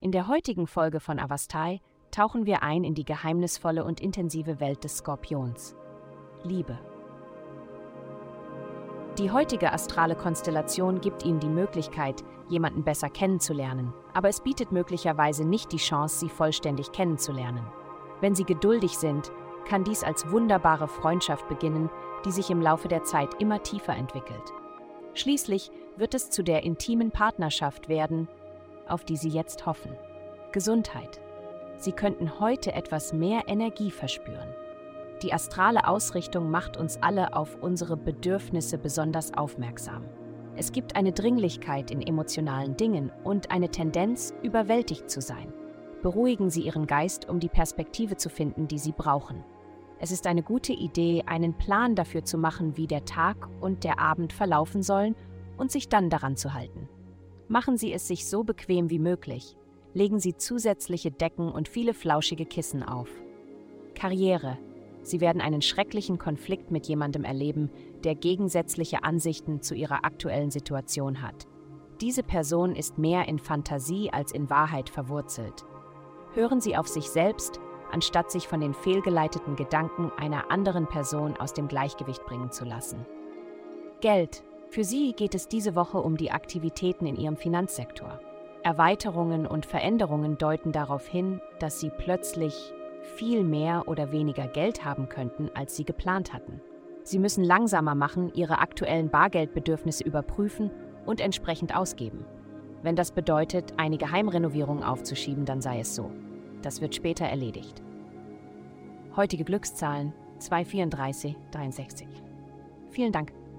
In der heutigen Folge von Avastai tauchen wir ein in die geheimnisvolle und intensive Welt des Skorpions. Liebe. Die heutige astrale Konstellation gibt Ihnen die Möglichkeit, jemanden besser kennenzulernen, aber es bietet möglicherweise nicht die Chance, Sie vollständig kennenzulernen. Wenn Sie geduldig sind, kann dies als wunderbare Freundschaft beginnen, die sich im Laufe der Zeit immer tiefer entwickelt. Schließlich wird es zu der intimen Partnerschaft werden, auf die Sie jetzt hoffen. Gesundheit. Sie könnten heute etwas mehr Energie verspüren. Die astrale Ausrichtung macht uns alle auf unsere Bedürfnisse besonders aufmerksam. Es gibt eine Dringlichkeit in emotionalen Dingen und eine Tendenz, überwältigt zu sein. Beruhigen Sie Ihren Geist, um die Perspektive zu finden, die Sie brauchen. Es ist eine gute Idee, einen Plan dafür zu machen, wie der Tag und der Abend verlaufen sollen und sich dann daran zu halten. Machen Sie es sich so bequem wie möglich. Legen Sie zusätzliche Decken und viele flauschige Kissen auf. Karriere. Sie werden einen schrecklichen Konflikt mit jemandem erleben, der gegensätzliche Ansichten zu Ihrer aktuellen Situation hat. Diese Person ist mehr in Fantasie als in Wahrheit verwurzelt. Hören Sie auf sich selbst anstatt sich von den fehlgeleiteten Gedanken einer anderen Person aus dem Gleichgewicht bringen zu lassen. Geld. Für Sie geht es diese Woche um die Aktivitäten in Ihrem Finanzsektor. Erweiterungen und Veränderungen deuten darauf hin, dass Sie plötzlich viel mehr oder weniger Geld haben könnten, als Sie geplant hatten. Sie müssen langsamer machen, Ihre aktuellen Bargeldbedürfnisse überprüfen und entsprechend ausgeben. Wenn das bedeutet, eine Geheimrenovierung aufzuschieben, dann sei es so. Das wird später erledigt. Heutige Glückszahlen 234 63. Vielen Dank,